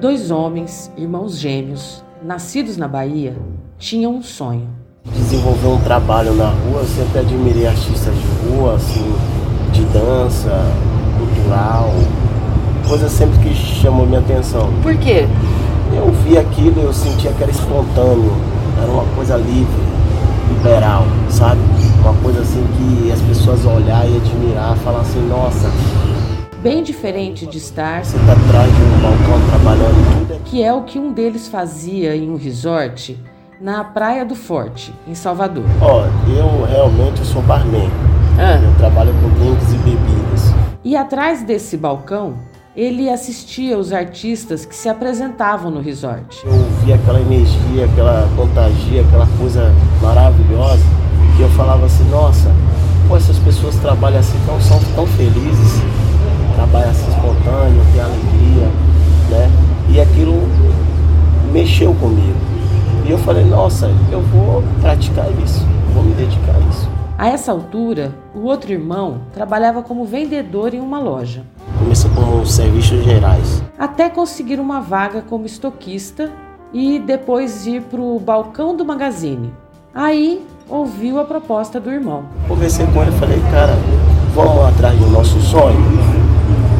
Dois homens, irmãos gêmeos, nascidos na Bahia, tinham um sonho. Desenvolver um trabalho na rua, eu sempre admirei artistas de rua, assim, de dança, cultural, coisa sempre que chamou minha atenção. Por quê? Eu vi aquilo, eu sentia que era espontâneo, era uma coisa livre, liberal, sabe? Uma coisa assim que as pessoas olhar e admirar, falar assim, nossa. Bem diferente de estar. Você tá atrás de um balcão trabalhando tudo. Que é o que um deles fazia em um resort na Praia do Forte, em Salvador. Ó, eu realmente sou barman. Ah. Eu trabalho com drinks e bebidas. E atrás desse balcão, ele assistia os artistas que se apresentavam no resort. Eu via aquela energia, aquela contagia, aquela coisa maravilhosa, que eu falava assim, nossa, pô, essas pessoas trabalham assim, tão, são tão felizes, trabalham assim espontâneo, tem alegria, né? E aquilo mexeu comigo. E eu falei, nossa, eu vou praticar isso, vou me dedicar a isso. A essa altura, o outro irmão trabalhava como vendedor em uma loja. Começou com serviços gerais. Até conseguir uma vaga como estoquista e depois ir para o balcão do magazine. Aí ouviu a proposta do irmão. Conversei com ele e falei, cara, vamos atrás do nosso sonho,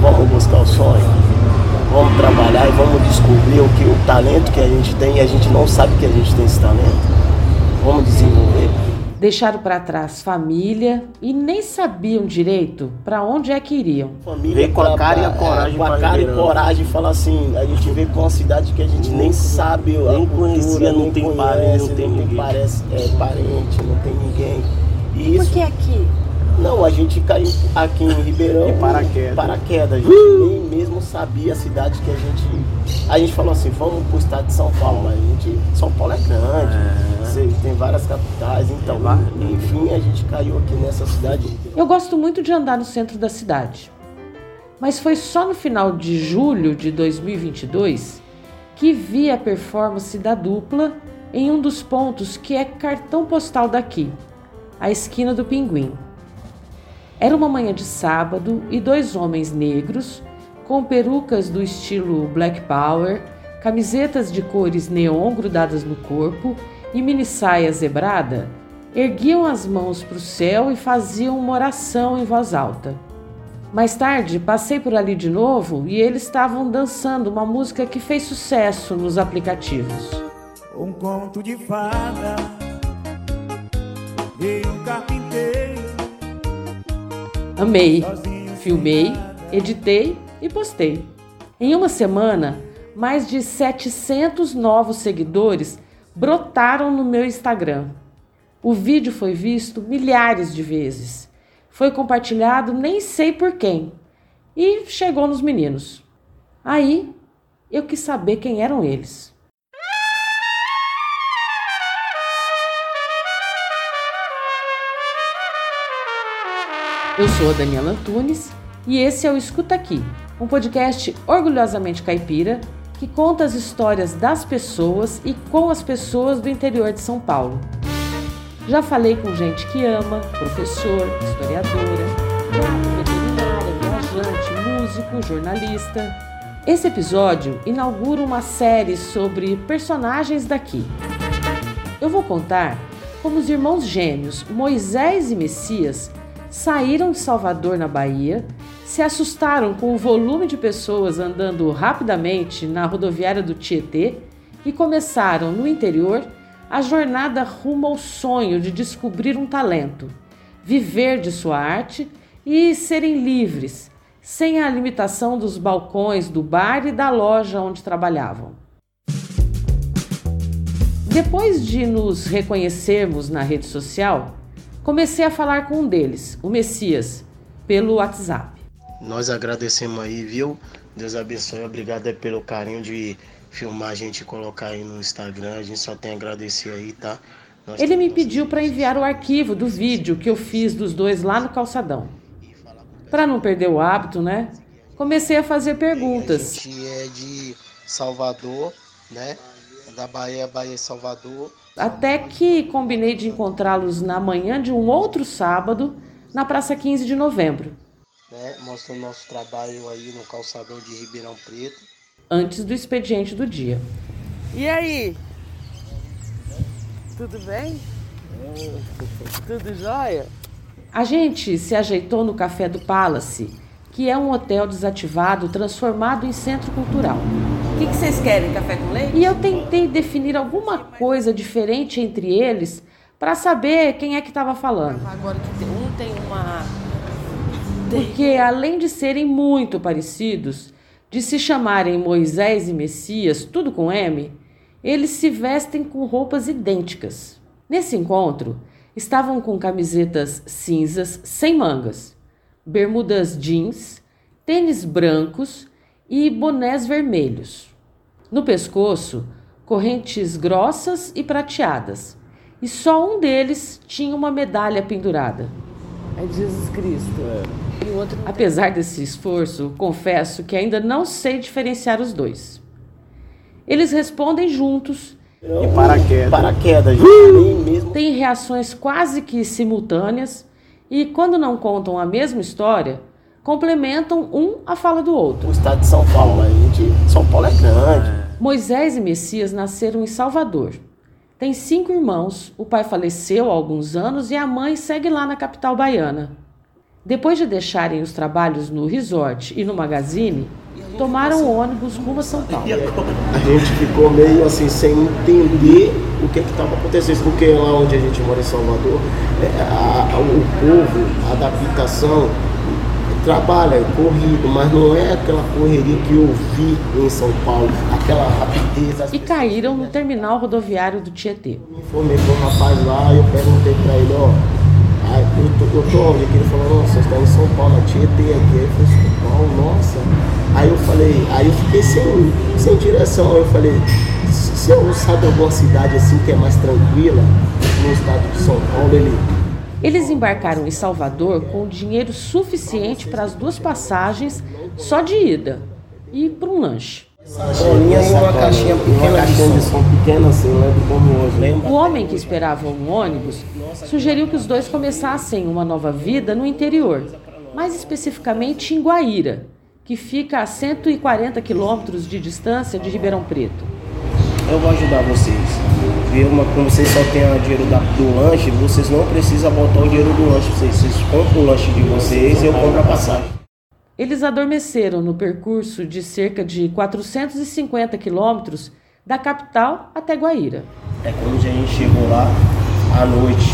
vamos buscar o sonho, vamos trabalhar e vamos descobrir o que o talento que a gente tem e a gente não sabe que a gente tem esse talento. Vamos desenvolver. Deixaram para trás família e nem sabiam direito para onde é que iriam. Família Veio com a cara e a é, coragem Com a cara e coragem, falar assim, a gente veio pra uma cidade que a gente nem sabe nem cultura, conhecia, não nem tem conhece, parente, não tem ninguém. parece, é, parente, não tem ninguém. E Por isso, que aqui? Não, a gente caiu aqui em Ribeirão. De paraquedas. Paraquedas. A gente nem mesmo sabia a cidade que a gente. A gente falou assim, vamos pro estado de São Paulo, mas a gente. São Paulo é grande. É. você tem várias capitais, então. É, enfim, a gente caiu aqui nessa cidade. Eu gosto muito de andar no centro da cidade. Mas foi só no final de julho de 2022 que vi a performance da dupla em um dos pontos que é cartão postal daqui, a esquina do Pinguim. Era uma manhã de sábado e dois homens negros, com perucas do estilo Black Power, camisetas de cores neon grudadas no corpo e mini saia zebrada, erguiam as mãos para o céu e faziam uma oração em voz alta. Mais tarde, passei por ali de novo e eles estavam dançando uma música que fez sucesso nos aplicativos. Um conto de fada Veio um carpinteiro Amei, filmei, editei e postei. Em uma semana, mais de 700 novos seguidores brotaram no meu Instagram. O vídeo foi visto milhares de vezes. Foi compartilhado nem sei por quem. E chegou nos meninos. Aí eu quis saber quem eram eles. Eu sou a Daniela Antunes e esse é o Escuta Aqui, um podcast orgulhosamente caipira que conta as histórias das pessoas e com as pessoas do interior de São Paulo. Já falei com gente que ama, professor, historiadora, veterinária, viajante, músico, jornalista. Esse episódio inaugura uma série sobre personagens daqui. Eu vou contar como os irmãos gêmeos Moisés e Messias saíram de Salvador, na Bahia, se assustaram com o volume de pessoas andando rapidamente na rodoviária do Tietê e começaram, no interior, a jornada rumo ao sonho de descobrir um talento, viver de sua arte e serem livres, sem a limitação dos balcões do bar e da loja onde trabalhavam. Depois de nos reconhecermos na rede social, comecei a falar com um deles, o Messias, pelo WhatsApp. Nós agradecemos aí, viu? Deus abençoe. Obrigado pelo carinho de filmar a gente e colocar aí no Instagram. A gente só tem a agradecer aí, tá? Nós Ele me pediu para enviar o arquivo do vídeo que eu fiz dos dois lá no calçadão. Para não perder o hábito, né? Comecei a fazer A perguntas. gente é de Salvador, né? Da Bahia, Bahia Salvador. Até que combinei de encontrá-los na manhã de um outro sábado, na Praça 15 de Novembro. Né? Mostrando nosso trabalho aí no calçadão de Ribeirão Preto. antes do expediente do dia. E aí? Tudo bem? Tudo jóia? A gente se ajeitou no Café do Palace, que é um hotel desativado transformado em centro cultural. O que, que vocês querem? Café com leite? E eu tentei definir alguma coisa diferente entre eles para saber quem é que estava falando. Agora que tem- um tem uma. Porque além de serem muito parecidos, de se chamarem Moisés e Messias, tudo com M, eles se vestem com roupas idênticas. Nesse encontro, estavam com camisetas cinzas sem mangas, bermudas jeans, tênis brancos e bonés vermelhos. No pescoço, correntes grossas e prateadas. E só um deles tinha uma medalha pendurada. É Jesus Cristo. E não Apesar desse esforço, confesso que ainda não sei diferenciar os dois. Eles respondem juntos, E paraquedas. Paraquedas, mesmo. têm reações quase que simultâneas e, quando não contam a mesma história, complementam um a fala do outro. O estado de São Paulo, a gente. São Paulo é grande. Moisés e Messias nasceram em Salvador. Tem cinco irmãos, o pai faleceu há alguns anos e a mãe segue lá na capital baiana. Depois de deixarem os trabalhos no resort e no magazine, tomaram o ônibus rumo a São Paulo. A gente ficou meio assim, sem entender o que estava acontecendo, porque lá onde a gente mora em Salvador, é, a- a- o povo, a adaptação, trabalha, é corrido, mas não é aquela correria que eu vi em São Paulo, aquela rapidez. E caíram no terminal rodoviário do Tietê. Me informei para um rapaz lá e eu perguntei para ele, ó, ah, eu, tô, eu tô onde? Aqui Ele falou, nossa, você está em São Paulo, na Tietê aqui. Aí eu falei, São Paulo, nossa. Aí eu falei, aí eu fiquei sem, sem direção. Aí eu falei, se se eu sabe alguma cidade assim que é mais tranquila no estado de São Paulo, ele. Eles embarcaram em Salvador com dinheiro suficiente para as duas passagens só de ida e para um lanche. Bolinha e uma caixinha pequena, uma caixinha de som pequena assim, lembro como hoje. Lembra? O homem que esperava um ônibus sugeriu que os dois começassem uma nova vida no interior, mais especificamente em Guaíra, que fica a 140 quilômetros de distância de Ribeirão Preto. Eu vou ajudar vocês. Ver uma, como vocês só têm o dinheiro da- do lanche, vocês não precisam botar o dinheiro do lanche. Vocês, vocês compram o lanche de vocês e eu compro a passagem. Eles adormeceram no percurso de cerca de 450 quilômetros da capital até Guaíra. É quando a gente chegou lá à noite.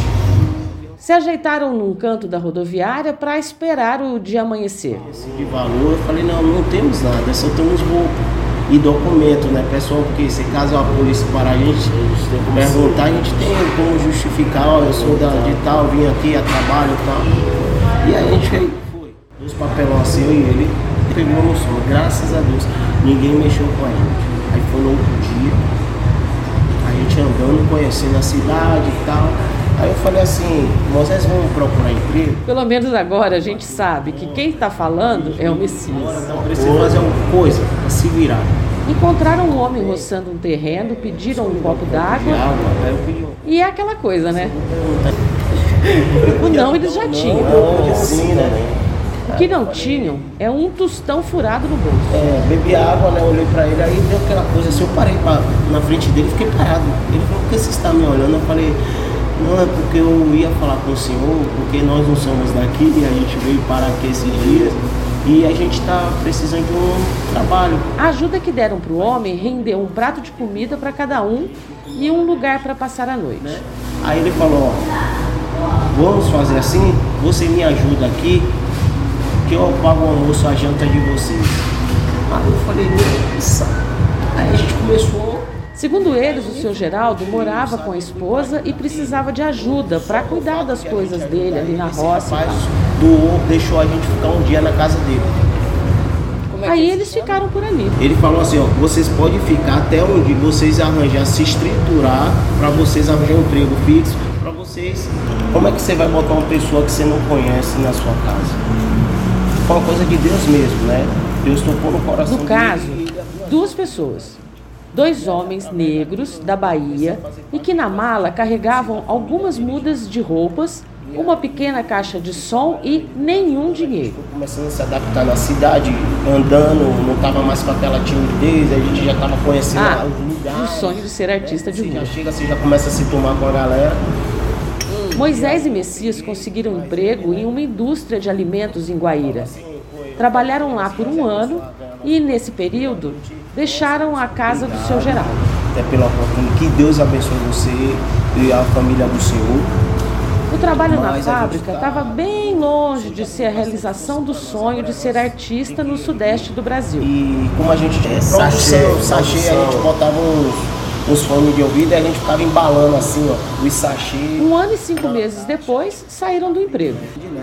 Se ajeitaram num canto da rodoviária para esperar o dia amanhecer. Esse de valor, eu falei, não, não temos nada, só temos roupa e documento, né, pessoal? Porque se caso a polícia parar a gente, perguntar, a gente tem como justificar, ó, eu sou da, de tal, vim aqui a trabalho e tal. E a gente foi. Os papelão assim, eu e ele, pegou no sono, graças a Deus, ninguém mexeu com a gente. Aí foi no outro dia, a gente andando, conhecendo a cidade e tal. Aí eu falei assim, Moisés, vamos procurar emprego? Pelo menos agora a gente sabe que quem está falando é o Messias. Então precisa fazer alguma coisa pra se virar. Encontraram um homem roçando um terreno, pediram um copo d'água um. e é aquela coisa, né? O não eles já tinham. Né? O que não tinham é um tostão furado no bolso. É, bebi água, né? Olhei pra ele, aí deu aquela coisa assim, eu parei pra, na frente dele fiquei parado. Ele falou, por que você está me olhando? Eu falei, não, é porque eu ia falar com o senhor, porque nós não somos daqui e a gente veio parar aqui esses dias e a gente tá precisando de um trabalho. A ajuda que deram para o homem rendeu um prato de comida para cada um e um lugar para passar a noite. Aí ele falou, ó, vamos fazer assim, você me ajuda aqui, que eu pago o almoço, a janta de vocês. Aí eu falei, nossa. Aí a gente começou. Segundo eles, o seu Geraldo morava com a esposa e precisava de ajuda para cuidar das coisas dele ali na roça. doou, deixou a gente ficar um dia na casa dele. É Aí eles ficaram por ali. Ele falou assim, ó, vocês podem ficar até onde vocês arranjar, se estruturar para vocês arranjar um emprego fixo, para vocês. Como é que você vai botar uma pessoa que você não conhece na sua casa? Foi uma coisa de Deus mesmo, né? Deus tocou no coração No caso, duas pessoas. Dois homens negros da Bahia e que na mala carregavam algumas mudas de roupas uma pequena caixa de som e nenhum dinheiro. Começando a se adaptar na cidade, andando, não tava mais com aquela timidez, a gente já tava conhecendo Ah, os e o lugares. sonho de ser artista de Você já rua. chega, você já começa a se tomar com a galera. Moisés e Messias conseguiram emprego em uma indústria de alimentos em Guaíra. Trabalharam lá por um ano e, nesse período, deixaram a casa do seu Geraldo. É pela oportunidade que Deus abençoe você e a família do Senhor. O trabalho na fábrica tá- estava bem longe de ser a realização do sonho de ser artista no sudeste do Brasil. E como a gente é Sachê, produção, sachê, a gente botava uns, uns fones de ouvido e a gente ficava embalando assim, ó, os sachê. Um ano e cinco meses depois, saíram do emprego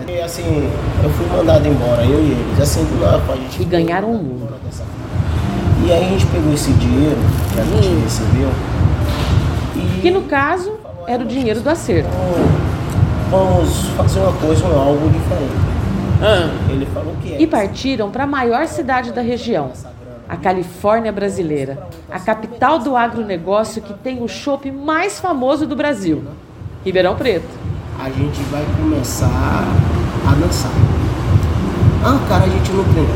E assim, eu fui mandado embora, eu e eles. Assim, não, pô, a gente e ganharam o mundo. E aí a gente pegou esse dinheiro que a gente recebeu e Que no caso era o dinheiro do acerto. vamos fazer uma coisa, um algo diferente. Ele falou que é. E partiram para a maior cidade da região, a Califórnia brasileira, a capital do agronegócio que tem o chopp mais famoso do Brasil, Ribeirão Preto. A gente vai começar a dançar. Ah, cara, a gente não treinou.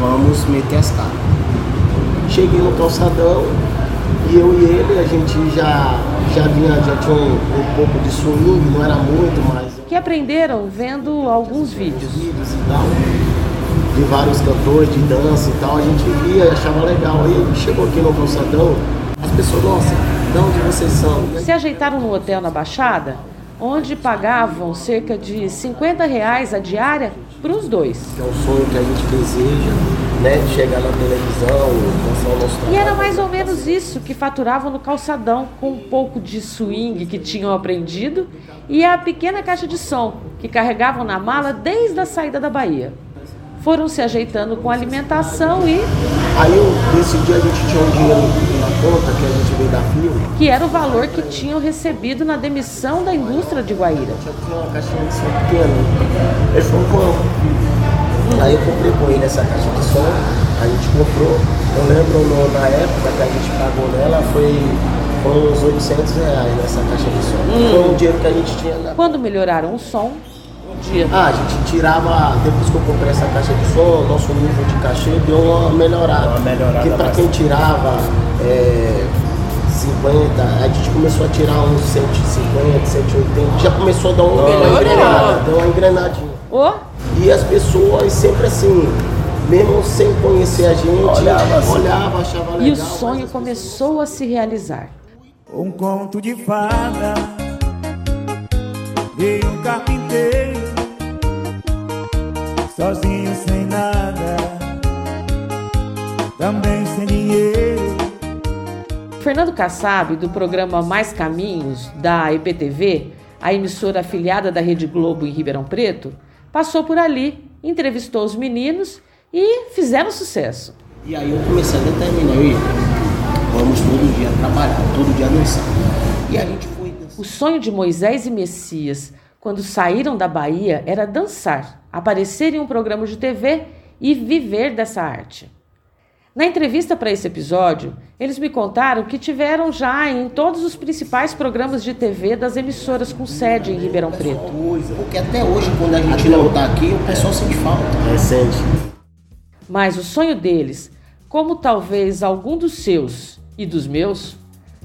Vamos meter as caras. Cheguei no calçadão e eu e ele, a gente já, já vinha, já tinha um, um pouco de swing, não era muito, mas Que aprenderam vendo alguns vídeos. vídeos e tal, de vários cantores de dança e tal, a gente via e achava legal. Aí chegou aqui no calçadão, as pessoas, nossa, de onde vocês são? E Se ajeitaram no hotel na Baixada, onde pagavam cerca de 50 reais a diária para os dois. é o sonho que a gente deseja, né? De chegar na televisão, mostrar o nosso E trabalho. era mais ou menos isso que faturavam no calçadão, com um pouco de swing que tinham aprendido e a pequena caixa de som que carregavam na mala desde a saída da Bahia. Foram se ajeitando com alimentação e Aí eu, nesse dia a gente tinha um dinheiro na conta que a gente veio da firma. que era o valor que tinham recebido na demissão da indústria de Guaíra. Tinha uma caixinha de som pequena. Ele falou, vamos. Aí eu comprei com ele essa caixa de som, a gente comprou. Eu lembro na época que a gente pagou nela foi, uns 800 reais nessa caixa de som. Foi um dinheiro que a gente tinha na Quando melhoraram o som, Ah, a gente tirava, depois que eu comprei essa caixa de som, nosso nível de cachê deu uma melhorada. Uma melhorada Porque pra quem tirava é, 50, a gente começou a tirar uns 150, 180, já começou a dar uma, Melhorou. engrenada, deu uma engrenadinha. ô, E as pessoas sempre assim, mesmo sem conhecer a gente, Olhava assim. olhava, achava legal. e o sonho começou a se realizar. Um conto de fada Veio um carpinteiro Sozinho sem nada Também sem dinheiro Fernando Kassab, do programa Mais Caminhos, da EPTV, a emissora afiliada da Rede Globo em Ribeirão Preto, passou por ali, entrevistou os meninos e fizeram sucesso. E aí eu comecei a determinar, "Ih, vamos todo dia trabalhar, todo dia dançar. E a gente foi dançar. O sonho de Moisés e Messias, quando saíram da Bahia, era dançar, aparecer em um programa de TV e viver dessa arte. Na entrevista para esse episódio, eles me contaram que tiveram já em todos os principais programas de TV das emissoras com sede em Ribeirão Preto. Porque até hoje, quando a gente não tá aqui, o pessoal sente falta. Recente. Mas o sonho deles, como talvez algum dos seus e dos meus,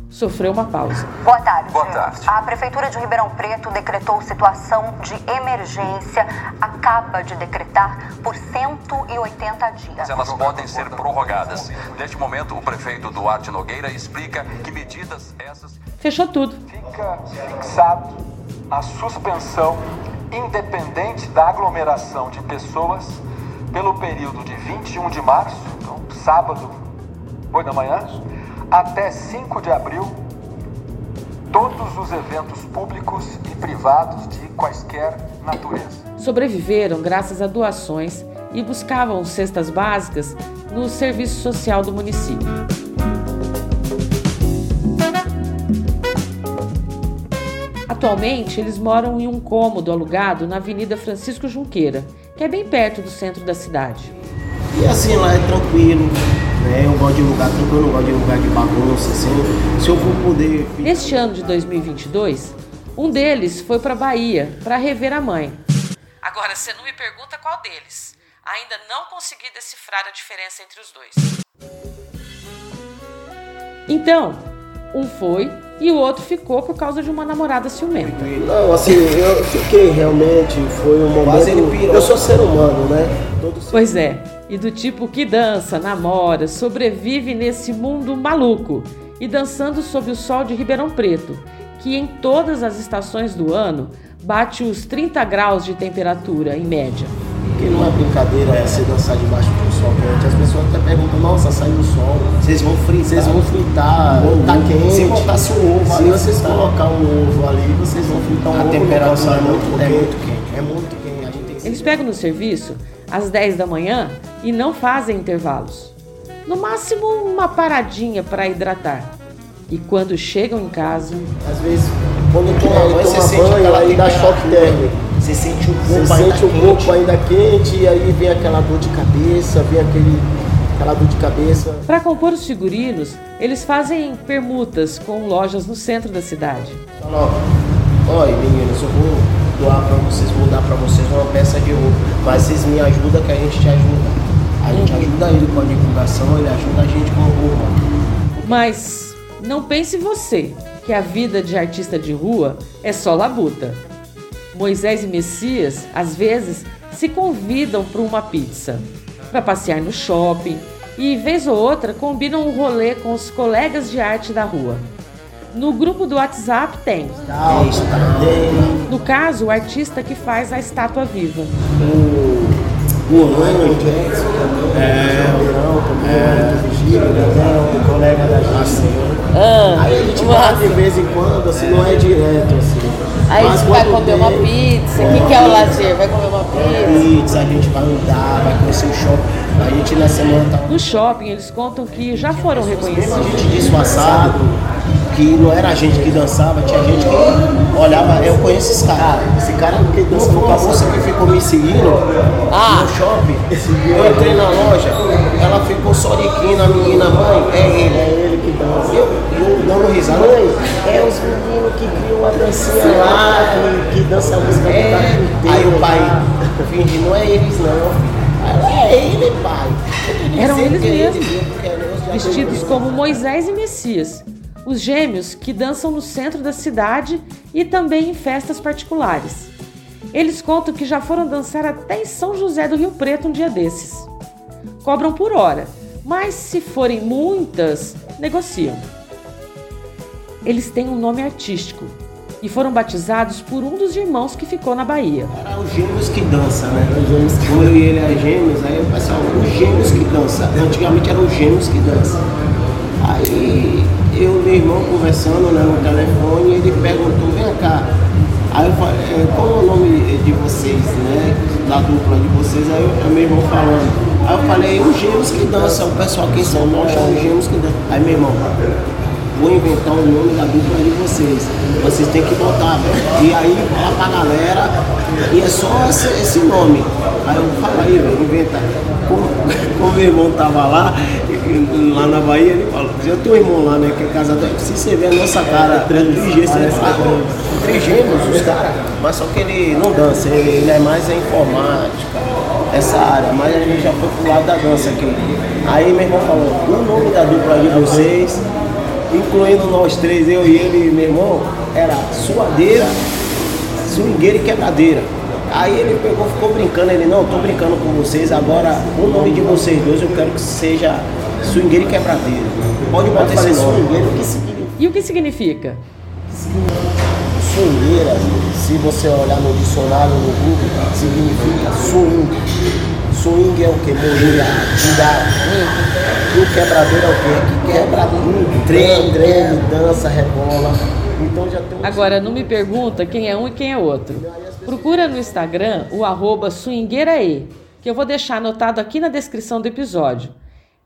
sofreu uma pausa. Boa tarde. Boa tarde. A Prefeitura de Ribeirão Preto decretou situação de emergência, acaba de decretar por 180 dias. Elas podem ser prorrogadas. Neste momento, o prefeito Duarte Nogueira explica que medidas essas Fechou tudo. fica fixado a suspensão independente da aglomeração de pessoas pelo período de 21 de março, então sábado, 8 da manhã, até 5 de abril, todos os eventos públicos e privados de quaisquer natureza. Sobreviveram graças a doações e buscavam cestas básicas no serviço social do município. Atualmente, eles moram em um cômodo alugado na Avenida Francisco Junqueira, que é bem perto do centro da cidade. E assim, lá é tranquilo. Né? Eu gosto de lugar tranquilo, eu não gosto de lugar de bagunça, assim. Se eu for poder. Neste ano de 2022, Um deles foi para Bahia para rever a mãe. Agora, você não me pergunta qual deles. Ainda não consegui decifrar a diferença entre os dois. Então, um foi e o outro ficou por causa de uma namorada ciumenta. Não, assim, eu fiquei realmente, foi um momento. pirou. Eu sou ser humano, né? Todo ser Pois é, e do tipo que dança, namora, sobrevive nesse mundo maluco e dançando sob o sol de Ribeirão Preto, que em todas as estações do ano bate os 30 graus de temperatura em média. Porque não é brincadeira você dançar debaixo do sol quente. As pessoas até perguntam, nossa, sai do sol. Vocês vão fritar. Vocês vão fritar, Ou tá não. quente. Se botasse um ovo Se ali, vocês fritar. colocar um ovo ali, vocês vão fritar um A ovo. temperatura no é muito- é muito quente. É muito quente. A gente tem que Eles pegam no serviço às 10 da manhã e não fazem intervalos. No máximo, uma paradinha para hidratar. E quando chegam em casa, Às vezes, quando Toma toma, banho, você sente banho, aquela aí dá choque térmico. Você sente o Você corpo ainda sente o quente. corpo ainda quente e aí vem aquela dor de cabeça, vem aquele, aquela dor de cabeça. para compor os figurinos, eles fazem permutas com lojas no centro da cidade. Fala, ó, Oi, meninos, eu vou doar pra vocês, vou dar pra vocês uma peça de roupa. Mas vocês me ajudam que a gente te ajuda. A gente ajuda ele com a divulgação, ele ajuda a gente com a roupa. Mas não pense você que a vida de artista de rua é só labuta. Moisés e Messias, às vezes, se convidam para uma pizza, para passear no shopping e, vez ou outra, combinam um rolê com os colegas de arte da rua. No grupo do WhatsApp tem, Tá. Tem no caso, o artista que faz a estátua viva. O Orlando Jackson também. É. É. um colega da gente. Ah, Aí a gente vai de vez em quando, assim, não é direto, assim. aí Mas vai comer uma pizza. O que, que é o lazer? Vai comer uma pizza? Pizza, a gente vai andar, vai conhecer o shopping. A gente na semana tá No shopping, eles contam que já foram Mesmo a reconhecidos. gente disfarçado, que não era a gente que dançava, tinha gente que olhava, eu conheço esse cara. Esse cara que Não dança uma passado. moça que ficou me seguindo Ah. no shopping. Eu entrei na loja, ela ficou só de quina, a menina, mãe, é ele. É ele que dança. Eu, eu dando risada. Mãe, é os meninos que criam a dancinha lá, que, que dança a música do É. inteiro. Aí o pai fingindo, não é eles não. É ele, pai. Eram eles que é mesmo. ele, porque é vestidos como Moisés e Messias, os gêmeos que dançam no centro da cidade e também em festas particulares. Eles contam que já foram dançar até em São José do Rio Preto um dia desses. Cobram por hora, mas se forem muitas, negociam. Eles têm um nome artístico e foram batizados por um dos irmãos que ficou na Bahia. Era os gêmeos que dançam, né? Os gêmeos que... Eu e ele é gêmeos, aí o pessoal, os gêmeos que dançam. Antigamente eram os gêmeos que dançam. Aí eu e meu irmão conversando né, no telefone, ele perguntou, vem cá. Aí eu falei, "É, qual é o nome de vocês, né? Da dupla de vocês, aí eu, meu irmão falando. Aí eu falei, os gêmeos que dançam, o pessoal aqui em São chama os gêmeos que dançam. Aí meu irmão, vou inventar o nome da dupla de vocês. Vocês têm que botar. E aí fala pra galera, e é só esse, esse nome. Aí eu falo velho, inventa. Como, como meu irmão tava lá, lá na Bahia, ele falou, eu tenho um irmão lá, né, que é casado, se você ver a nossa cara, trigêmeos, fala, "Ah, trigêmeos, os caras. Mas só que ele não dança, ele, ele é mais a informática, essa área, mas a gente já foi pro lado da dança aqui. Aí meu irmão falou, o nome da dupla de vocês incluindo nós três, eu e ele meu irmão, era suadeira, swingueira e quebradeira. Aí ele pegou, ficou brincando, ele, não, tô brincando com vocês, agora o nome de vocês dois eu quero que seja swingueira e quebradeira. Pode botar esse nome. swingueira, o que significa? E o que significa? Swingueira, se você olhar no dicionário no Google, significa swing. Swing é o que? Moinha, girar. E o quebradeiro é o quê? Que quebra tudo. Treme, treme, dança, rebola. Então já tem um Agora, não me pergunta quem é um e quem é outro. Procura no Instagram o arroba swingueirae, que eu vou deixar anotado aqui na descrição do episódio.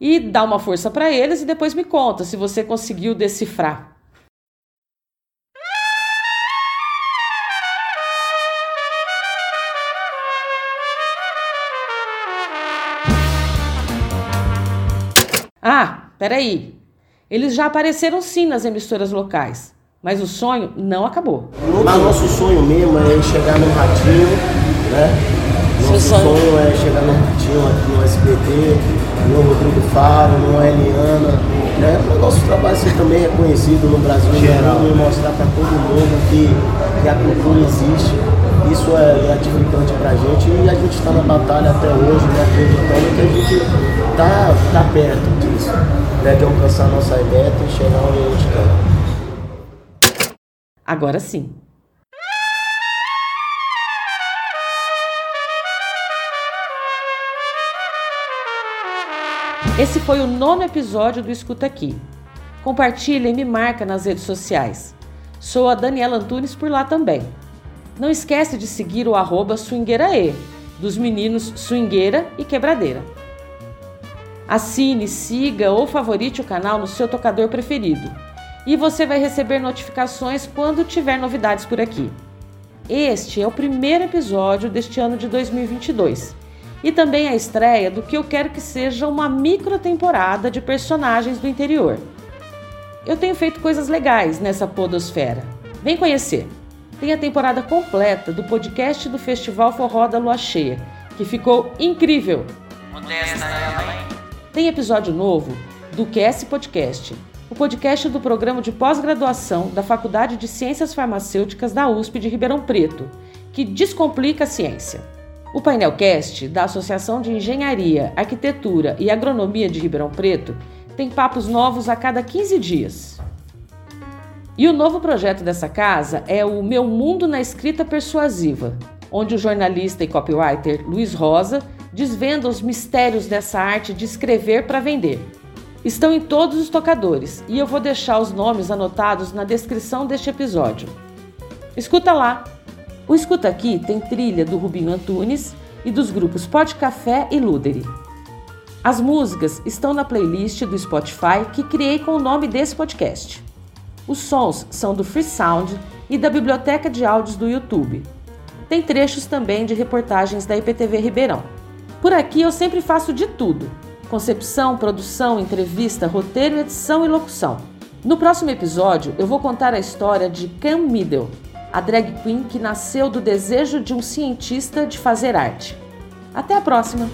E dá uma força para eles e depois me conta se você conseguiu decifrar. Ah, peraí. Eles já apareceram sim nas emissoras locais. Mas o sonho não acabou. Mas nosso sonho mesmo é chegar no ratinho, né? Nosso sonho? sonho é chegar no ratinho aqui no SBT, no Rodrigo Faro, no Eliana, né? O nosso trabalho ser também reconhecido no Brasil geral e mostrar para todo mundo que, que a cultura existe. Isso é gratificante pra gente e a gente está na batalha até hoje, né? Acreditando que a gente tá, tá perto disso, né? De alcançar a nossa meta e chegar onde a gente quer. Agora sim. Esse foi o nono episódio do Escuta Aqui. Compartilha e me marca nas redes sociais. Sou a Daniela Antunes por lá também. Não esquece de seguir o arroba dos meninos Swingueira e Quebradeira. Assine, siga ou favorite o canal no seu tocador preferido. E você vai receber notificações quando tiver novidades por aqui. Este é o primeiro episódio deste ano de 2022 e também a estreia do que eu quero que seja uma micro temporada de personagens do interior. Eu tenho feito coisas legais nessa podosfera. Vem conhecer! Tem a temporada completa do podcast do Festival Forró da Lua Cheia, que ficou incrível. Tem episódio novo do QS Podcast, o podcast do programa de pós-graduação da Faculdade de Ciências Farmacêuticas da USP de Ribeirão Preto, que descomplica a ciência. O Painelcast, da Associação de Engenharia, Arquitetura e Agronomia de Ribeirão Preto, tem papos novos a cada 15 dias. E o novo projeto dessa casa é o Meu Mundo na Escrita Persuasiva, onde o jornalista e copywriter Luiz Rosa desvenda os mistérios dessa arte de escrever para vender. Estão em todos os tocadores e eu vou deixar os nomes anotados na descrição deste episódio. Escuta lá! O Escuta Aqui tem trilha do Rubinho Antunes e dos grupos Pod Café e Luderi. As músicas estão na playlist do Spotify que criei com o nome desse podcast. Os sons são do Free Sound e da biblioteca de áudios do YouTube. Tem trechos também de reportagens da IPTV Ribeirão. Por aqui eu sempre faço de tudo: concepção, produção, entrevista, roteiro, edição e locução. No próximo episódio eu vou contar a história de Cam Middle, a drag queen que nasceu do desejo de um cientista de fazer arte. Até a próxima!